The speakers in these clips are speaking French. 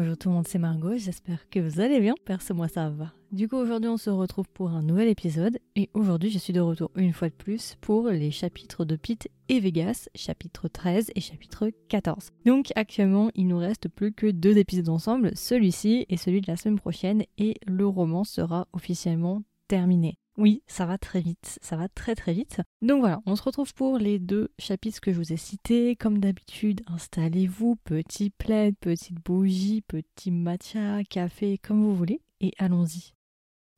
Bonjour tout le monde, c'est Margot, j'espère que vous allez bien, perso moi ça va. Du coup aujourd'hui on se retrouve pour un nouvel épisode et aujourd'hui je suis de retour une fois de plus pour les chapitres de Pete et Vegas, chapitre 13 et chapitre 14. Donc actuellement il nous reste plus que deux épisodes ensemble, celui-ci et celui de la semaine prochaine et le roman sera officiellement terminé. Oui, ça va très vite, ça va très très vite. Donc voilà, on se retrouve pour les deux chapitres que je vous ai cités. Comme d'habitude, installez-vous, petit plaid, petite bougie, petit matcha, café, comme vous voulez, et allons-y.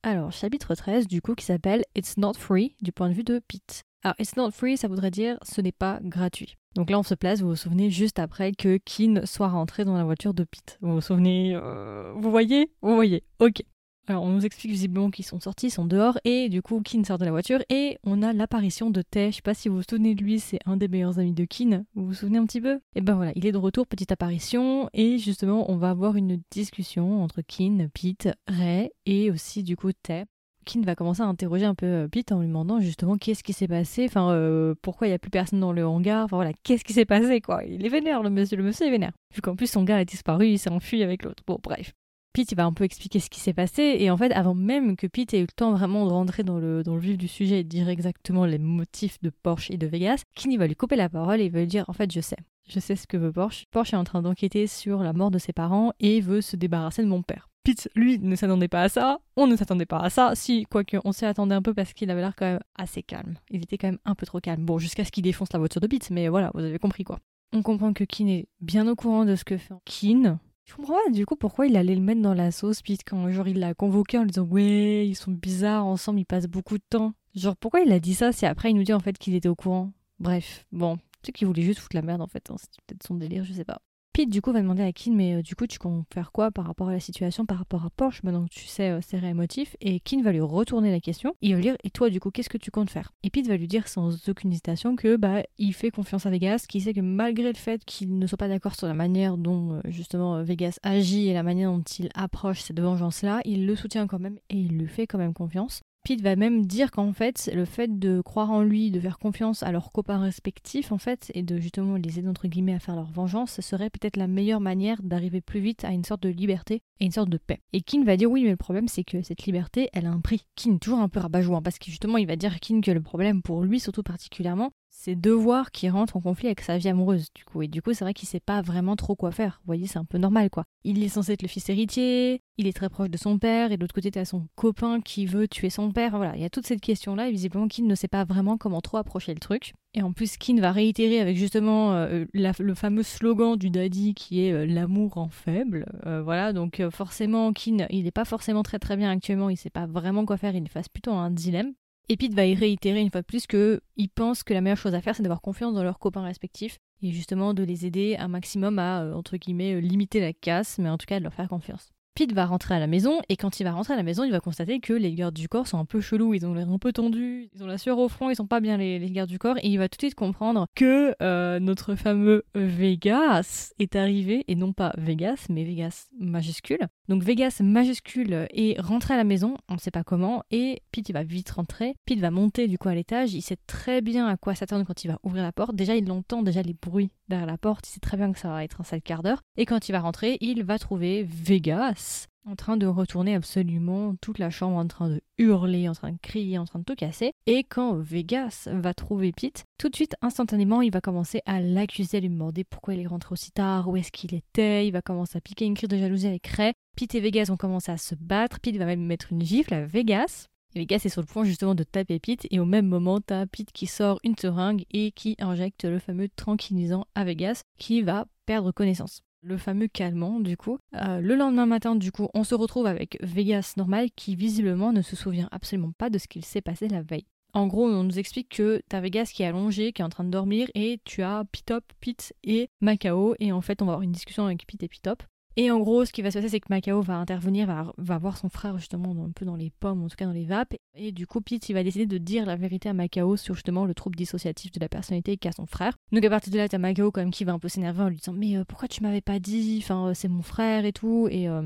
Alors, chapitre 13, du coup, qui s'appelle It's Not Free, du point de vue de Pete. Alors, It's Not Free, ça voudrait dire ce n'est pas gratuit. Donc là, on se place, vous vous souvenez, juste après que Kin soit rentré dans la voiture de Pete. Vous vous souvenez euh, Vous voyez Vous voyez, ok. Alors, on nous explique visiblement qu'ils sont sortis, ils sont dehors, et du coup, Kin sort de la voiture, et on a l'apparition de Tay. Je sais pas si vous vous souvenez de lui, c'est un des meilleurs amis de Kin. Vous vous souvenez un petit peu? Et ben voilà, il est de retour, petite apparition, et justement, on va avoir une discussion entre Kin, Pete, Ray, et aussi du coup Tay. Kin va commencer à interroger un peu euh, Pete en lui demandant justement qu'est-ce qui s'est passé, enfin euh, pourquoi il n'y a plus personne dans le hangar, enfin voilà, qu'est-ce qui s'est passé quoi? Il est vénère le monsieur, le monsieur est vénère. Vu qu'en plus son gars a disparu, il s'est enfui avec l'autre. Bon bref. Pete va un peu expliquer ce qui s'est passé et en fait avant même que Pete ait eu le temps vraiment de rentrer dans le, dans vif du sujet et dire exactement les motifs de Porsche et de Vegas, Kini va lui couper la parole et va lui dire en fait je sais. Je sais ce que veut Porsche. Porsche est en train d'enquêter sur la mort de ses parents et veut se débarrasser de mon père. Pete, lui, ne s'attendait pas à ça. On ne s'attendait pas à ça. Si, quoique, on s'y attendait un peu parce qu'il avait l'air quand même assez calme. Il était quand même un peu trop calme. Bon, jusqu'à ce qu'il défonce la voiture de Pete, mais voilà, vous avez compris quoi. On comprend que Kin est bien au courant de ce que fait Kin. Je comprends pas du coup pourquoi il allait le mettre dans la sauce, Pete, quand genre il l'a convoqué en lui disant ouais, ils sont bizarres ensemble, ils passent beaucoup de temps. Genre pourquoi il a dit ça si après il nous dit en fait qu'il était au courant? Bref, bon, tu sais qu'il voulait juste foutre la merde en fait, hein. c'est peut-être son délire, je sais pas. Pete, du coup, va demander à Kin, mais euh, du coup, tu comptes faire quoi par rapport à la situation, par rapport à Porsche, maintenant que tu sais euh, ses réels motifs Et Kin va lui retourner la question. Il va lui dire, et toi, du coup, qu'est-ce que tu comptes faire? Et Pete va lui dire sans aucune hésitation que bah il fait confiance à Vegas, qu'il sait que malgré le fait qu'il ne soit pas d'accord sur la manière dont euh, justement Vegas agit et la manière dont il approche cette vengeance-là, il le soutient quand même et il lui fait quand même confiance. Pete va même dire qu'en fait, le fait de croire en lui, de faire confiance à leurs copains respectifs, en fait, et de justement les aider entre guillemets à faire leur vengeance, ce serait peut-être la meilleure manière d'arriver plus vite à une sorte de liberté et une sorte de paix. Et Kin va dire oui, mais le problème c'est que cette liberté, elle a un prix. Kin toujours un peu rabat-jouant parce que justement, il va dire Kin que le problème pour lui, surtout particulièrement, c'est de voir qu'il rentre en conflit avec sa vie amoureuse, du coup. Et du coup, c'est vrai qu'il sait pas vraiment trop quoi faire. Vous voyez, c'est un peu normal, quoi. Il est censé être le fils héritier, il est très proche de son père, et de l'autre côté, t'as son copain qui veut tuer son père. Voilà, il y a toute cette question-là, et visiblement, Kin ne sait pas vraiment comment trop approcher le truc. Et en plus, Kin va réitérer avec justement euh, le fameux slogan du daddy qui est euh, l'amour en faible. Euh, voilà, donc forcément, Kin, il n'est pas forcément très très bien actuellement, il sait pas vraiment quoi faire, il est face plutôt un dilemme. Et Pete va y réitérer une fois de plus qu'ils pensent que la meilleure chose à faire, c'est d'avoir confiance dans leurs copains respectifs et justement de les aider un maximum à, entre guillemets, limiter la casse, mais en tout cas de leur faire confiance. Pete va rentrer à la maison et quand il va rentrer à la maison, il va constater que les gardes du corps sont un peu chelous, ils ont l'air un peu tendus, ils ont la sueur au front, ils sont pas bien les, gardes du corps et il va tout de suite comprendre que euh, notre fameux Vegas est arrivé et non pas Vegas mais Vegas majuscule. Donc Vegas majuscule est rentré à la maison, on ne sait pas comment et Pete il va vite rentrer. Pete va monter du coup à l'étage, il sait très bien à quoi s'attendre quand il va ouvrir la porte. Déjà il entend déjà les bruits derrière la porte, il sait très bien que ça va être un sale quart d'heure et quand il va rentrer, il va trouver Vegas en train de retourner absolument toute la chambre, en train de hurler, en train de crier, en train de tout casser. Et quand Vegas va trouver Pete, tout de suite, instantanément, il va commencer à l'accuser, à lui demander pourquoi il est rentré aussi tard, où est-ce qu'il était. Il va commencer à piquer une crise de jalousie avec Ray. Pete et Vegas vont commencer à se battre. Pete va même mettre une gifle à Vegas. Vegas est sur le point justement de taper Pete et au même moment t'as Pete qui sort une seringue et qui injecte le fameux tranquillisant à Vegas qui va perdre connaissance le fameux calmant du coup. Euh, le lendemain matin du coup on se retrouve avec Vegas normal qui visiblement ne se souvient absolument pas de ce qu'il s'est passé la veille. En gros, on nous explique que t'as Vegas qui est allongé, qui est en train de dormir, et tu as Pitop, Pete et Macao, et en fait on va avoir une discussion avec Pete et Pitop. Et en gros, ce qui va se passer, c'est que Macao va intervenir, va, voir son frère justement un peu dans les pommes, en tout cas dans les vapes. Et du coup, Pete, il va décider de dire la vérité à Macao sur justement le trouble dissociatif de la personnalité qu'a son frère. Donc à partir de là, t'as Macao quand même qui va un peu s'énerver en lui disant Mais euh, pourquoi tu m'avais pas dit? Enfin, euh, c'est mon frère et tout. Et euh,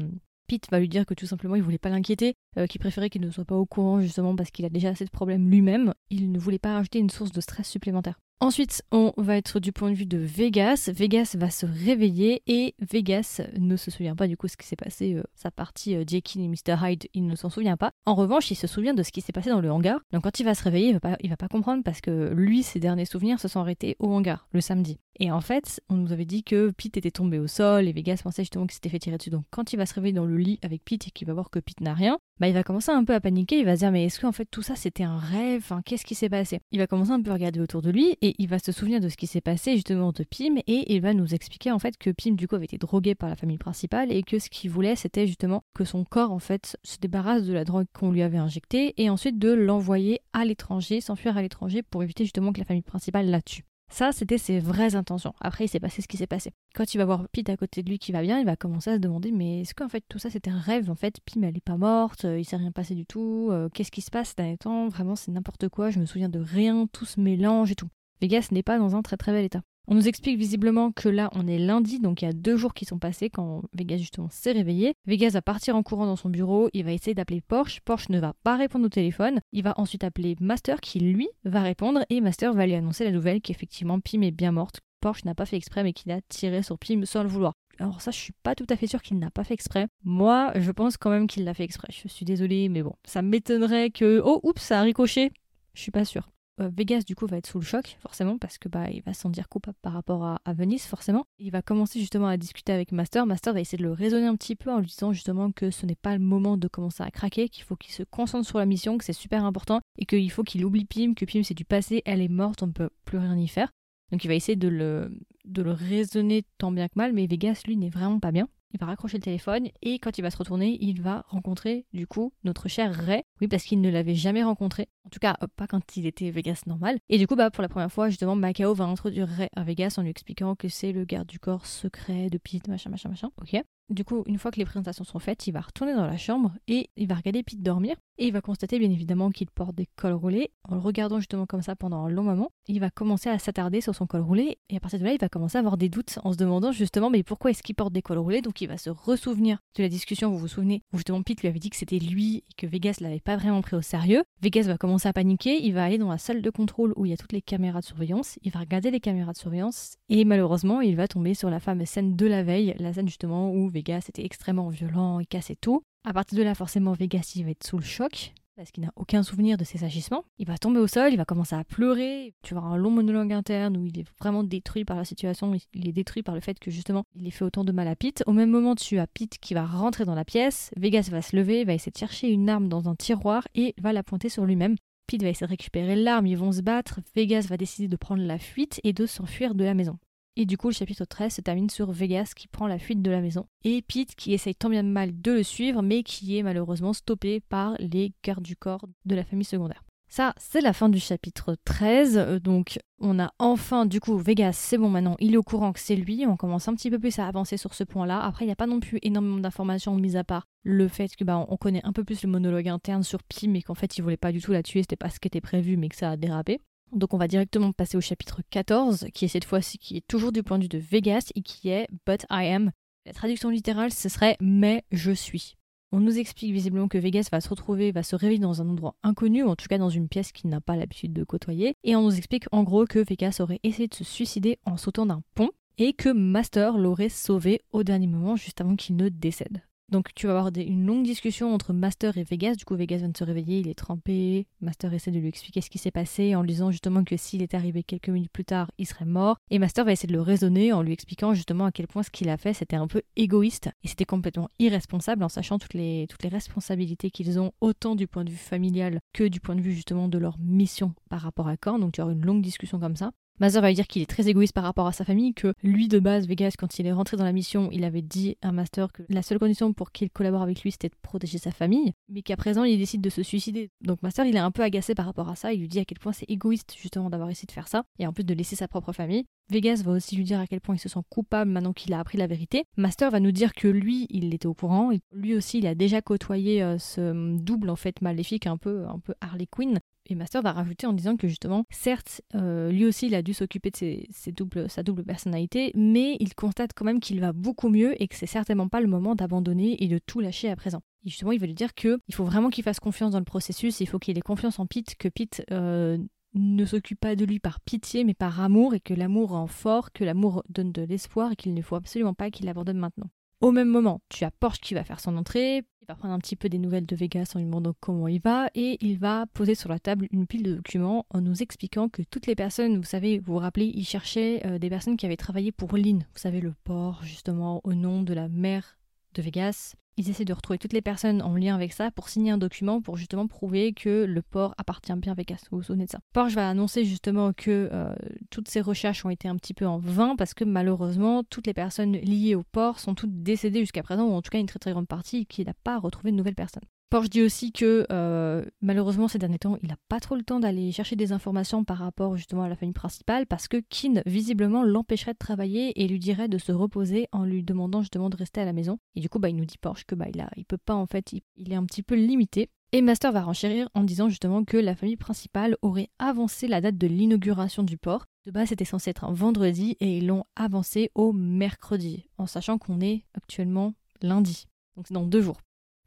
Pete va lui dire que tout simplement il voulait pas l'inquiéter, qu'il préférait qu'il ne soit pas au courant justement parce qu'il a déjà assez de problèmes lui-même. Il ne voulait pas rajouter une source de stress supplémentaire. Ensuite, on va être du point de vue de Vegas. Vegas va se réveiller et Vegas ne se souvient pas du coup ce qui s'est passé, euh, sa partie euh, et Mr. Hyde, il ne s'en souvient pas. En revanche, il se souvient de ce qui s'est passé dans le hangar. Donc quand il va se réveiller, il il va pas comprendre parce que lui, ses derniers souvenirs se sont arrêtés au hangar le samedi. Et en fait, on nous avait dit que Pete était tombé au sol et Vegas pensait justement qu'il s'était fait tirer dessus. Donc quand il va se réveiller dans le lit avec Pete et qu'il va voir que Pete n'a rien, bah il va commencer un peu à paniquer, il va se dire mais est-ce qu'en fait tout ça c'était un rêve? Enfin, Qu'est-ce qui s'est passé? Il va commencer un peu à regarder autour de lui et il va se souvenir de ce qui s'est passé justement de Pim et il va nous expliquer en fait que Pim du coup avait été drogué par la famille principale et que ce qu'il voulait c'était justement que son corps en fait se débarrasse de la drogue qu'on lui avait injectée et ensuite de l'envoyer à l'étranger, s'enfuir à l'étranger pour éviter justement que la famille principale la tue. Ça, c'était ses vraies intentions. Après, il s'est passé ce qui s'est passé. Quand il va voir Pete à côté de lui qui va bien, il va commencer à se demander mais est-ce qu'en fait tout ça c'était un rêve En fait, Pim elle est pas morte, euh, il s'est rien passé du tout. Euh, qu'est-ce qui se passe ces derniers temps? Vraiment, c'est n'importe quoi. Je me souviens de rien. Tout se mélange et tout. Vegas n'est pas dans un très très bel état. On nous explique visiblement que là, on est lundi, donc il y a deux jours qui sont passés quand Vegas justement s'est réveillé. Vegas va partir en courant dans son bureau, il va essayer d'appeler Porsche. Porsche ne va pas répondre au téléphone. Il va ensuite appeler Master qui, lui, va répondre et Master va lui annoncer la nouvelle qu'effectivement Pim est bien morte. Porsche n'a pas fait exprès mais qu'il a tiré sur Pim sans le vouloir. Alors ça, je suis pas tout à fait sûre qu'il n'a pas fait exprès. Moi, je pense quand même qu'il l'a fait exprès. Je suis désolée, mais bon, ça m'étonnerait que... Oh, oups, ça a ricoché. Je suis pas sûre. Euh, Vegas du coup va être sous le choc forcément parce que bah il va s'en dire coupable par rapport à, Venise forcément. Il va commencer justement à discuter avec Master. Master va essayer de le raisonner un petit peu en lui disant justement que ce n'est pas le moment de commencer à craquer, qu'il faut qu'il se concentre sur la mission, que c'est super important et qu'il faut qu'il oublie Pim, que Pim c'est du passé, elle est morte, on ne peut plus rien y faire. Donc il va essayer de le, de le raisonner tant bien que mal, mais Vegas lui n'est vraiment pas bien il va raccrocher le téléphone et quand il va se retourner, il va rencontrer du coup notre cher Ray. Oui, parce qu'il ne l'avait jamais rencontré. En tout cas, pas quand il était Vegas normal. Et du coup, bah, pour la première fois, justement, Macao va introduire Ray à Vegas en lui expliquant que c'est le garde du corps secret de Pete, machin, machin, machin. Ok. Du coup, une fois que les présentations sont faites, il va retourner dans la chambre et il va regarder Pete dormir. Et il va constater bien évidemment qu'il porte des cols roulés. En le regardant justement comme ça pendant un long moment, il va commencer à s'attarder sur son col roulé. Et à partir de là, il va commencer à avoir des doutes en se demandant justement mais pourquoi est-ce qu'il porte des cols roulés? Donc il va se ressouvenir de la discussion, vous vous souvenez, où justement Pete lui avait dit que c'était lui et que Vegas l'avait pas vraiment pris au sérieux. Vegas va commencer à paniquer, il va aller dans la salle de contrôle où il y a toutes les caméras de surveillance, il va regarder les caméras de surveillance et malheureusement il va tomber sur la fameuse scène de la veille, la scène justement où Vegas était extrêmement violent, il cassait tout. À partir de là, forcément, Vegas il va être sous le choc parce qu'il n'a aucun souvenir de ses agissements. Il va tomber au sol, il va commencer à pleurer. Tu vas avoir un long monologue interne où il est vraiment détruit par la situation. Il est détruit par le fait que justement il ait fait autant de mal à Pete. Au même moment, tu as Pete qui va rentrer dans la pièce. Vegas va se lever, va essayer de chercher une arme dans un tiroir et va la pointer sur lui-même. Pete va essayer de récupérer l'arme, ils vont se battre. Vegas va décider de prendre la fuite et de s'enfuir de la maison. Et du coup, le chapitre 13 se termine sur Vegas qui prend la fuite de la maison. Et Pete qui essaye tant bien mal de le suivre, mais qui est malheureusement stoppé par les gardes du corps de la famille secondaire. Ça, c'est la fin du chapitre 13. Euh, donc, on a enfin, du coup, Vegas, c'est bon maintenant, il est au courant que c'est lui. On commence un petit peu plus à avancer sur ce point-là. Après, il n'y a pas non plus énormément d'informations, mis à part le fait que bah, on connaît un peu plus le monologue interne sur Pim et qu'en fait, il voulait pas du tout la tuer, c'était pas ce qui était prévu, mais que ça a dérapé. Donc on va directement passer au chapitre 14, qui est cette fois-ci, qui est toujours du point de vue de Vegas, et qui est But I am. La traduction littérale, ce serait Mais je suis. On nous explique visiblement que Vegas va se retrouver, va se réveiller dans un endroit inconnu, en tout cas dans une pièce qu'il n'a pas l'habitude de côtoyer, et on nous explique en gros que Vegas aurait essayé de se suicider en sautant d'un pont, et que Master l'aurait sauvé au dernier moment juste avant qu'il ne décède. Donc tu vas avoir une longue discussion entre Master et Vegas. Du coup, Vegas vient de se réveiller, il est trempé. Master essaie de lui expliquer ce qui s'est passé en lui disant justement que s'il était arrivé quelques minutes plus tard, il serait mort. Et Master va essayer de le raisonner en lui expliquant justement à quel point ce qu'il a fait, c'était un peu égoïste et c'était complètement irresponsable en sachant toutes les, toutes les responsabilités qu'ils ont, autant du point de vue familial que du point de vue justement de leur mission par rapport à Korn. Donc tu vas avoir une longue discussion comme ça. Mazer va lui dire qu'il est très égoïste par rapport à sa famille, que lui de base, Vegas, quand il est rentré dans la mission, il avait dit à Master que la seule condition pour qu'il collabore avec lui, c'était de protéger sa famille, mais qu'à présent, il décide de se suicider. Donc Master, il est un peu agacé par rapport à ça, il lui dit à quel point c'est égoïste justement d'avoir essayé de faire ça, et en plus de laisser sa propre famille. Vegas va aussi lui dire à quel point il se sent coupable maintenant qu'il a appris la vérité. Master va nous dire que lui, il était au courant, lui aussi, il a déjà côtoyé euh, ce double en fait maléfique, un peu, un peu Harley Quinn, et Master va rajouter en disant que justement, certes, euh, lui aussi, il a dû s'occuper de sa double personnalité, mais il constate quand même qu'il va beaucoup mieux et que c'est certainement pas le moment d'abandonner et de tout lâcher à présent. Et justement, il va lui dire que il faut vraiment qu'il fasse confiance dans le processus, il faut qu'il ait confiance en Pete, que Pete euh, ne s'occupe pas de lui par pitié mais par amour et que l'amour rend fort, que l'amour donne de l'espoir et qu'il ne faut absolument pas qu'il l'abandonne maintenant. Au même moment, tu as Porsche qui va faire son entrée, il va prendre un petit peu des nouvelles de Vegas en lui demandant comment il va, et il va poser sur la table une pile de documents en nous expliquant que toutes les personnes, vous savez, vous vous rappelez, il cherchait euh, des personnes qui avaient travaillé pour Lynn, vous savez, le port justement au nom de la mère de Vegas. Ils essaient de retrouver toutes les personnes en lien avec ça pour signer un document pour justement prouver que le port appartient bien à Vegas. Vous vous souvenez de ça Porsche va annoncer justement que euh, toutes ces recherches ont été un petit peu en vain parce que malheureusement toutes les personnes liées au port sont toutes décédées jusqu'à présent ou en tout cas une très très grande partie qui n'a pas retrouvé de nouvelles personnes. Porsche dit aussi que euh, malheureusement ces derniers temps, il n'a pas trop le temps d'aller chercher des informations par rapport justement à la famille principale parce que Kin visiblement l'empêcherait de travailler et lui dirait de se reposer en lui demandant justement de rester à la maison. Et du coup, bah, il nous dit Porsche que bah, il, il peut pas en fait, il, est un petit peu limité. Et Master va renchérir en disant justement que la famille principale aurait avancé la date de l'inauguration du port. De base, c'était censé être un vendredi et ils l'ont avancé au mercredi, en sachant qu'on est actuellement lundi. Donc c'est dans deux jours.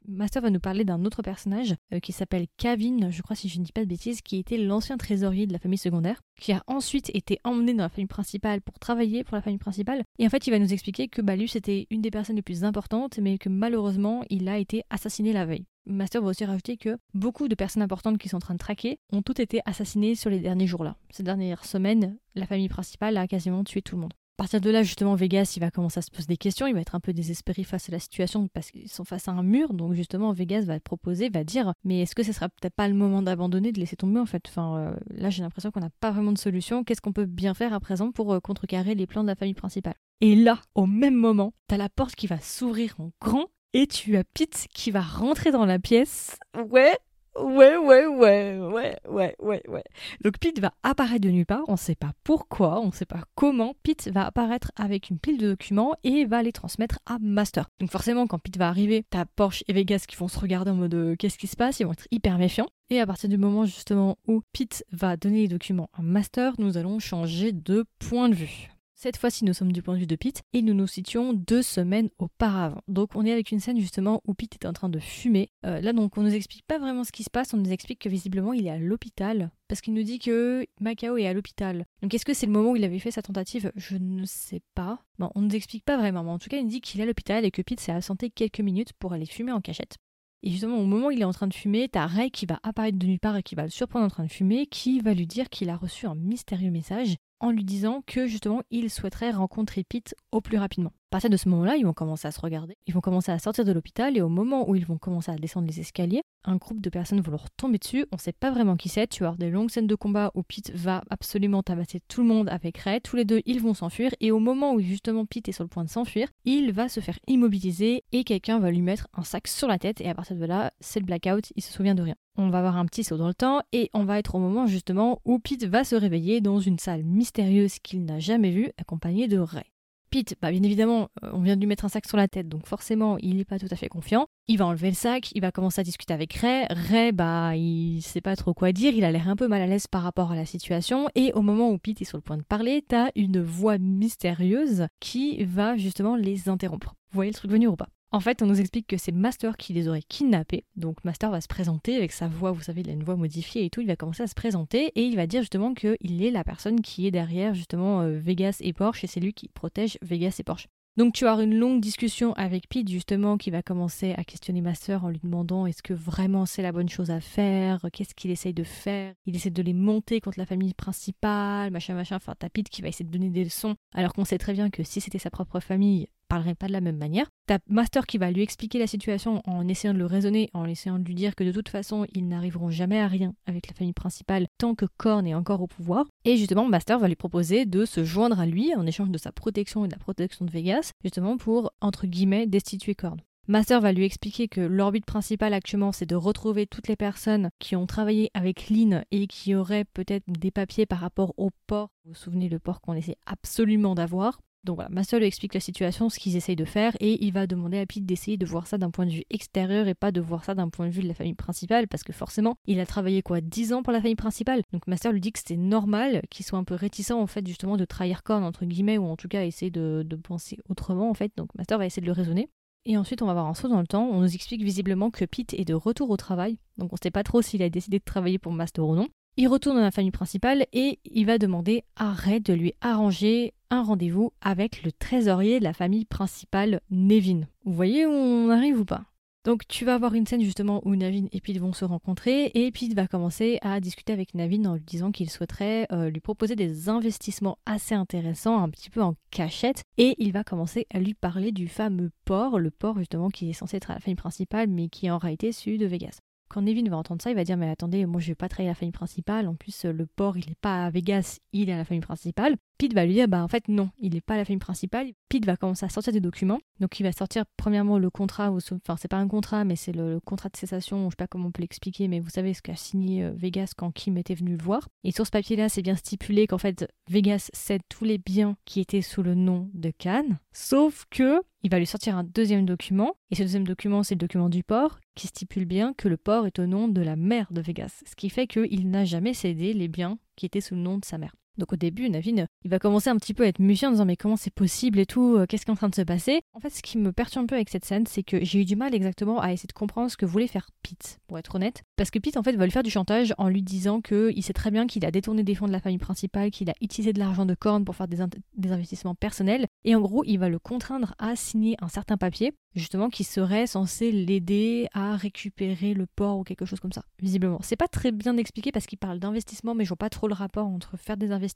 Master va nous parler d'un autre personnage euh, qui s'appelle Kavin, je crois si je ne dis pas de bêtises, qui était l'ancien trésorier de la famille secondaire, qui a ensuite été emmené dans la famille principale pour travailler pour la famille principale. Et en fait, il va nous expliquer que Balus était une des personnes les plus importantes, mais que malheureusement, il a été assassiné la veille. Master va aussi rajouter que beaucoup de personnes importantes qui sont en train de traquer ont toutes été assassinées sur les derniers jours-là. Ces dernières semaines, la famille principale a quasiment tué tout le monde. À partir de là, justement, Vegas, il va commencer à se poser des questions, il va être un peu désespéré face à la situation parce qu'ils sont face à un mur. Donc, justement, Vegas va proposer, va dire Mais est-ce que ce sera peut-être pas le moment d'abandonner, de laisser tomber en fait? Enfin, euh, là, j'ai l'impression qu'on n'a pas vraiment de solution. Qu'est-ce qu'on peut bien faire à présent pour euh, contrecarrer les plans de la famille principale? Et là, au même moment, t'as la porte qui va s'ouvrir en grand et tu as Pete qui va rentrer dans la pièce. Ouais, Ouais, ouais, ouais, ouais, ouais, ouais, ouais. Donc Pete va apparaître de nulle part, on ne sait pas pourquoi, on ne sait pas comment. Pete va apparaître avec une pile de documents et va les transmettre à Master. Donc forcément, quand Pete va arriver, t'as Porsche et Vegas qui vont se regarder en mode euh, qu'est-ce qui se passe, ils vont être hyper méfiants. Et à partir du moment justement où Pete va donner les documents à Master, nous allons changer de point de vue. Cette fois-ci, nous sommes du point de vue de Pete et nous nous situons deux semaines auparavant. Donc, on est avec une scène justement où Pete est en train de fumer. Euh, là, donc, on nous explique pas vraiment ce qui se passe. On nous explique que visiblement, il est à l'hôpital parce qu'il nous dit que Macao est à l'hôpital. Donc, est-ce que c'est le moment où il avait fait sa tentative? Je ne sais pas. Bon, on ne nous explique pas vraiment. En tout cas, il nous dit qu'il est à l'hôpital et que Pete s'est absenté quelques minutes pour aller fumer en cachette. Et justement, au moment où il est en train de fumer, t'as Ray qui va apparaître de nulle part et qui va le surprendre en train de fumer, qui va lui dire qu'il a reçu un mystérieux message en lui disant que justement il souhaiterait rencontrer Pete au plus rapidement. À partir de ce moment-là, ils vont commencer à se regarder, ils vont commencer à sortir de l'hôpital et au moment où ils vont commencer à descendre les escaliers, un groupe de personnes vont leur tomber dessus, on sait pas vraiment qui c'est, tu vas avoir des longues scènes de combat où Pete va absolument tabasser tout le monde avec Ray, tous les deux ils vont s'enfuir. Et au moment où justement Pete est sur le point de s'enfuir, il va se faire immobiliser et quelqu'un va lui mettre un sac sur la tête. Et à partir de là, c'est le blackout, il se souvient de rien. On va avoir un petit saut dans le temps et on va être au moment justement où Pete va se réveiller dans une salle mystérieuse qu'il n'a jamais vue, accompagnée de Ray. Pete, bah bien évidemment, euh, on vient de lui mettre un sac sur la tête, donc forcément, il n'est pas tout à fait confiant. Il va enlever le sac, il va commencer à discuter avec Ray. Ray, bah, il sait pas trop quoi dire, il a l'air un peu mal à l'aise par rapport à la situation. Et au moment où Pete est sur le point de parler, t'as une voix mystérieuse qui va justement les interrompre. Vous voyez le truc venir ou pas? En fait, on nous explique que c'est Master qui les aurait kidnappés. Donc Master va se présenter avec sa voix, vous savez, il a une voix modifiée et tout, il va commencer à se présenter et il va dire justement qu'il est la personne qui est derrière justement euh, Vegas et Porsche et c'est lui qui protège Vegas et Porsche. Donc tu as une longue discussion avec Pete justement qui va commencer à questionner Master en lui demandant est-ce que vraiment c'est la bonne chose à faire, qu'est-ce qu'il essaye de faire, il essaie de les monter contre la famille principale, machin machin, enfin t'as Pete qui va essayer de donner des leçons alors qu'on sait très bien que si c'était sa propre famille, parlerait pas de la même manière. T'as Master qui va lui expliquer la situation en essayant de le raisonner, en essayant de lui dire que de toute façon, ils n'arriveront jamais à rien avec la famille principale tant que Korn est encore au pouvoir. Et justement, Master va lui proposer de se joindre à lui en échange de sa protection et de la protection de Vegas, justement pour, entre guillemets, destituer Korn. Master va lui expliquer que l'orbite principale actuellement, c'est de retrouver toutes les personnes qui ont travaillé avec Lynn et qui auraient peut-être des papiers par rapport au port. Vous vous souvenez le port qu'on essaie absolument d'avoir donc voilà, Master lui explique la situation, ce qu'ils essayent de faire, et il va demander à Pete d'essayer de voir ça d'un point de vue extérieur et pas de voir ça d'un point de vue de la famille principale, parce que forcément, il a travaillé quoi 10 ans pour la famille principale. Donc Master lui dit que c'était normal qu'il soit un peu réticent en fait justement de trahir Korn entre guillemets, ou en tout cas essayer de, penser autrement en fait. Donc Master va essayer de le raisonner. Et ensuite, on va avoir un saut dans le temps. On nous explique visiblement que Pete est de retour au travail. Donc, on ne sait pas trop s'il a décidé de travailler pour Master ou non. Il retourne dans la famille principale et il va demander à Ray de lui arranger un rendez-vous avec le trésorier de la famille principale, Nevin. Vous voyez où on arrive ou pas? Donc tu vas avoir une scène justement où Navin et Pete vont se rencontrer et Pete va commencer à discuter avec Navin en lui disant qu'il souhaiterait euh, lui proposer des investissements assez intéressants, un petit peu en cachette, et il va commencer à lui parler du fameux port, le port justement qui est censé être la famille principale mais qui est en réalité celui de Vegas. Quand Nevin va entendre ça, il va dire Mais attendez, moi je vais pas à la famille principale. En plus, le port, il est pas à Vegas, il est à la famille principale. Pete va lui dire Bah en fait, non, il n'est pas à la famille principale. Pete va commencer à sortir des documents. Donc il va sortir premièrement le contrat, enfin, c'est pas un contrat, mais c'est le, contrat de cessation. Je sais pas comment on peut l'expliquer, mais vous savez ce qu'a signé euh, Vegas quand Kim était venu le voir. Et sur ce papier-là, c'est bien stipulé qu'en fait, Vegas cède tous les biens qui étaient sous le nom de Cannes. Sauf que il va lui sortir un deuxième document, et ce deuxième document, c'est le document du port, qui stipule bien que le port est au nom de la mère de Vegas, ce qui fait qu'il n'a jamais cédé les biens qui étaient sous le nom de sa mère. Donc au début, Navin, il va commencer un petit peu à être méfiant en disant mais comment c'est possible et tout, euh, qu'est-ce qui est en train de se passer? En fait, ce qui me perturbe un peu avec cette scène, c'est que j'ai eu du mal exactement à essayer de comprendre ce que voulait faire Pete, pour être honnête. Parce que Pete, en fait, va lui faire du chantage en lui disant qu'il sait très bien qu'il a détourné des fonds de la famille principale, qu'il a utilisé de l'argent de corne pour faire des, des investissements personnels. Et en gros, il va le contraindre à signer un certain papier justement qui serait censé l'aider à récupérer le port ou quelque chose comme ça, visiblement. C'est pas très bien expliqué parce qu'il parle d'investissement, mais je vois pas trop le rapport entre faire des investissements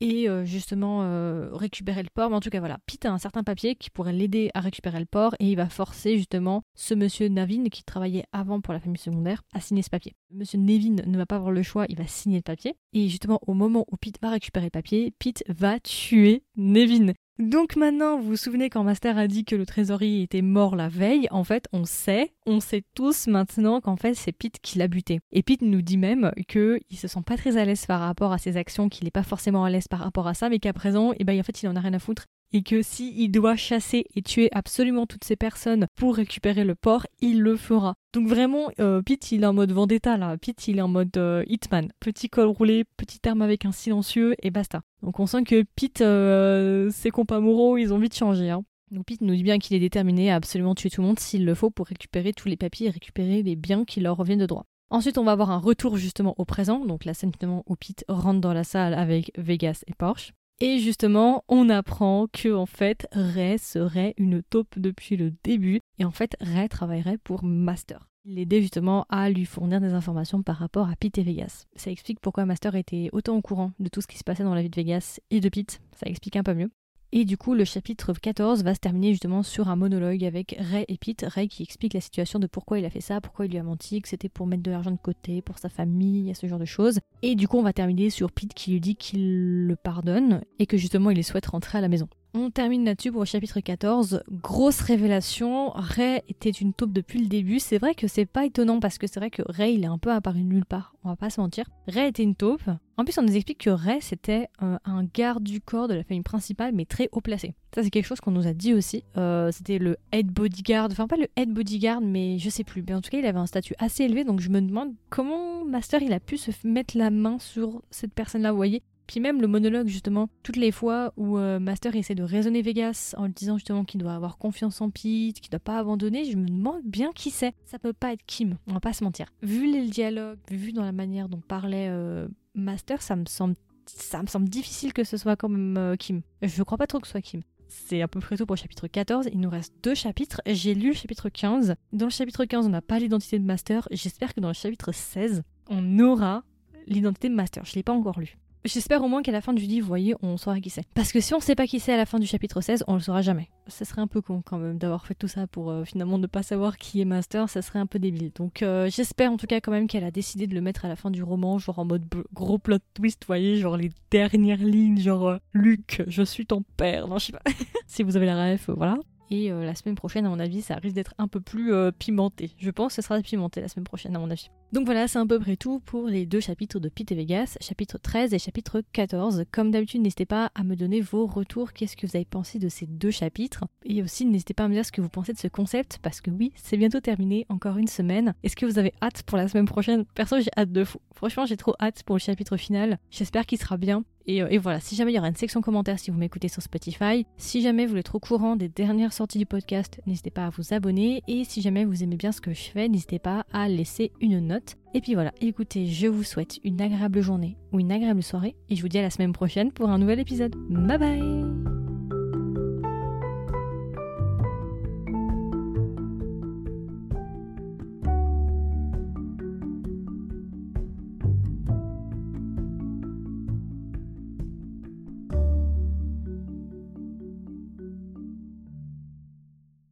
et euh, justement euh, récupérer le port. Mais en tout cas, voilà, Pete a un certain papier qui pourrait l'aider à récupérer le port et il va forcer justement ce monsieur Navin qui travaillait avant pour la famille secondaire à signer ce papier. Monsieur Nevin ne va pas avoir le choix, il va signer le papier. Et justement, au moment où Pete va récupérer le papier, Pete va tuer Nevin. Donc maintenant, vous vous souvenez quand Master a dit que le trésorier était mort la veille, en fait, on sait, on sait tous maintenant qu'en fait c'est Pete qui l'a buté. Et Pete nous dit même qu'il se sent pas très à l'aise par rapport à ses actions, qu'il n'est pas forcément à l'aise par rapport à ça, mais qu'à présent, eh ben, en fait, il en a rien à foutre et que s'il il doit chasser et tuer absolument toutes ces personnes pour récupérer le port, il le fera. Donc vraiment, euh, Pete il est en mode vendetta là, Pete il est en mode euh, hitman, petit col roulé, petit terme avec un silencieux et basta. Donc on sent que Pete, euh, ses compas moraux, ils ont vite changé. Hein. Donc Pete nous dit bien qu'il est déterminé à absolument tuer tout le monde s'il le faut pour récupérer tous les papiers et récupérer les biens qui leur reviennent de droit. Ensuite, on va avoir un retour justement au présent, donc la scène justement où Pete rentre dans la salle avec Vegas et Porsche. Et justement, on apprend que en fait, Ray serait une taupe depuis le début et en fait, Ray travaillerait pour Master. Il l'aidait justement à lui fournir des informations par rapport à Pete et Vegas. Ça explique pourquoi Master était autant au courant de tout ce qui se passait dans la vie de Vegas et de Pete. Ça explique un peu mieux. Et du coup, le chapitre 14 va se terminer justement sur un monologue avec Ray et Pete. Ray qui explique la situation de pourquoi il a fait ça, pourquoi il lui a menti, que c'était pour mettre de l'argent de côté, pour sa famille, ce genre de choses. Et du coup, on va terminer sur Pete qui lui dit qu'il le pardonne et que justement il souhaite rentrer à la maison. On termine là-dessus pour le chapitre 14. Grosse révélation, Ray était une taupe depuis le début. C'est vrai que c'est pas étonnant parce que c'est vrai que Ray il est un peu apparu nulle part, on va pas se mentir. Ray était une taupe. En plus on nous explique que Ray c'était euh, un garde du corps de la famille principale mais très haut placé. Ça c'est quelque chose qu'on nous a dit aussi. Euh, c'était le head bodyguard, enfin pas le head bodyguard mais je sais plus. Mais en tout cas il avait un statut assez élevé donc je me demande comment Master il a pu se mettre la main sur cette personne là, vous voyez puis même le monologue, justement, toutes les fois où euh, Master essaie de raisonner Vegas en lui disant justement qu'il doit avoir confiance en Pete, qu'il doit pas abandonner, je me demande bien qui c'est. Ça peut pas être Kim, on va pas se mentir. Vu les dialogues, vu dans la manière dont parlait euh, Master, ça me semble difficile que ce soit quand même euh, Kim. Je crois pas trop que ce soit Kim. C'est à peu près tout pour le chapitre 14. Il nous reste deux chapitres. J'ai lu le chapitre 15. Dans le chapitre 15, on n'a pas l'identité de Master. J'espère que dans le chapitre 16, on aura l'identité de Master. Je l'ai pas encore lu. J'espère au moins qu'à la fin du livre, vous voyez, on saura qui c'est. Parce que si on sait pas qui c'est à la fin du chapitre 16, on le saura jamais. Ça serait un peu con quand même d'avoir fait tout ça pour euh, finalement ne pas savoir qui est Master, ça serait un peu débile. Donc euh, j'espère en tout cas quand même qu'elle a décidé de le mettre à la fin du roman, genre en mode gros plot twist, vous voyez, genre les dernières lignes, genre euh, Luc, je suis ton père. Non, je sais pas. si vous avez la ref, voilà. Et la semaine prochaine, à mon avis, ça risque d'être un peu plus pimenté. Je pense que ce sera pimenté la semaine prochaine, à mon avis. Donc voilà, c'est à peu près tout pour les deux chapitres de Pete et Vegas, chapitre 13 et chapitre 14. Comme d'habitude, n'hésitez pas à me donner vos retours, qu'est-ce que vous avez pensé de ces deux chapitres? Et aussi, n'hésitez pas à me dire ce que vous pensez de ce concept, parce que oui, c'est bientôt terminé, encore une semaine. Est-ce que vous avez hâte pour la semaine prochaine? Perso, j'ai hâte de fou. Franchement, j'ai trop hâte pour le chapitre final. J'espère qu'il sera bien. Et, et, voilà, si jamais il y aura une section commentaires si vous m'écoutez sur Spotify, si jamais vous voulez être au courant des dernières sorties du podcast, n'hésitez pas à vous abonner. Et si jamais vous aimez bien ce que je fais, n'hésitez pas à laisser une note. Et puis voilà, écoutez, je vous souhaite une agréable journée ou une agréable soirée et je vous dis à la semaine prochaine pour un nouvel épisode. Bye bye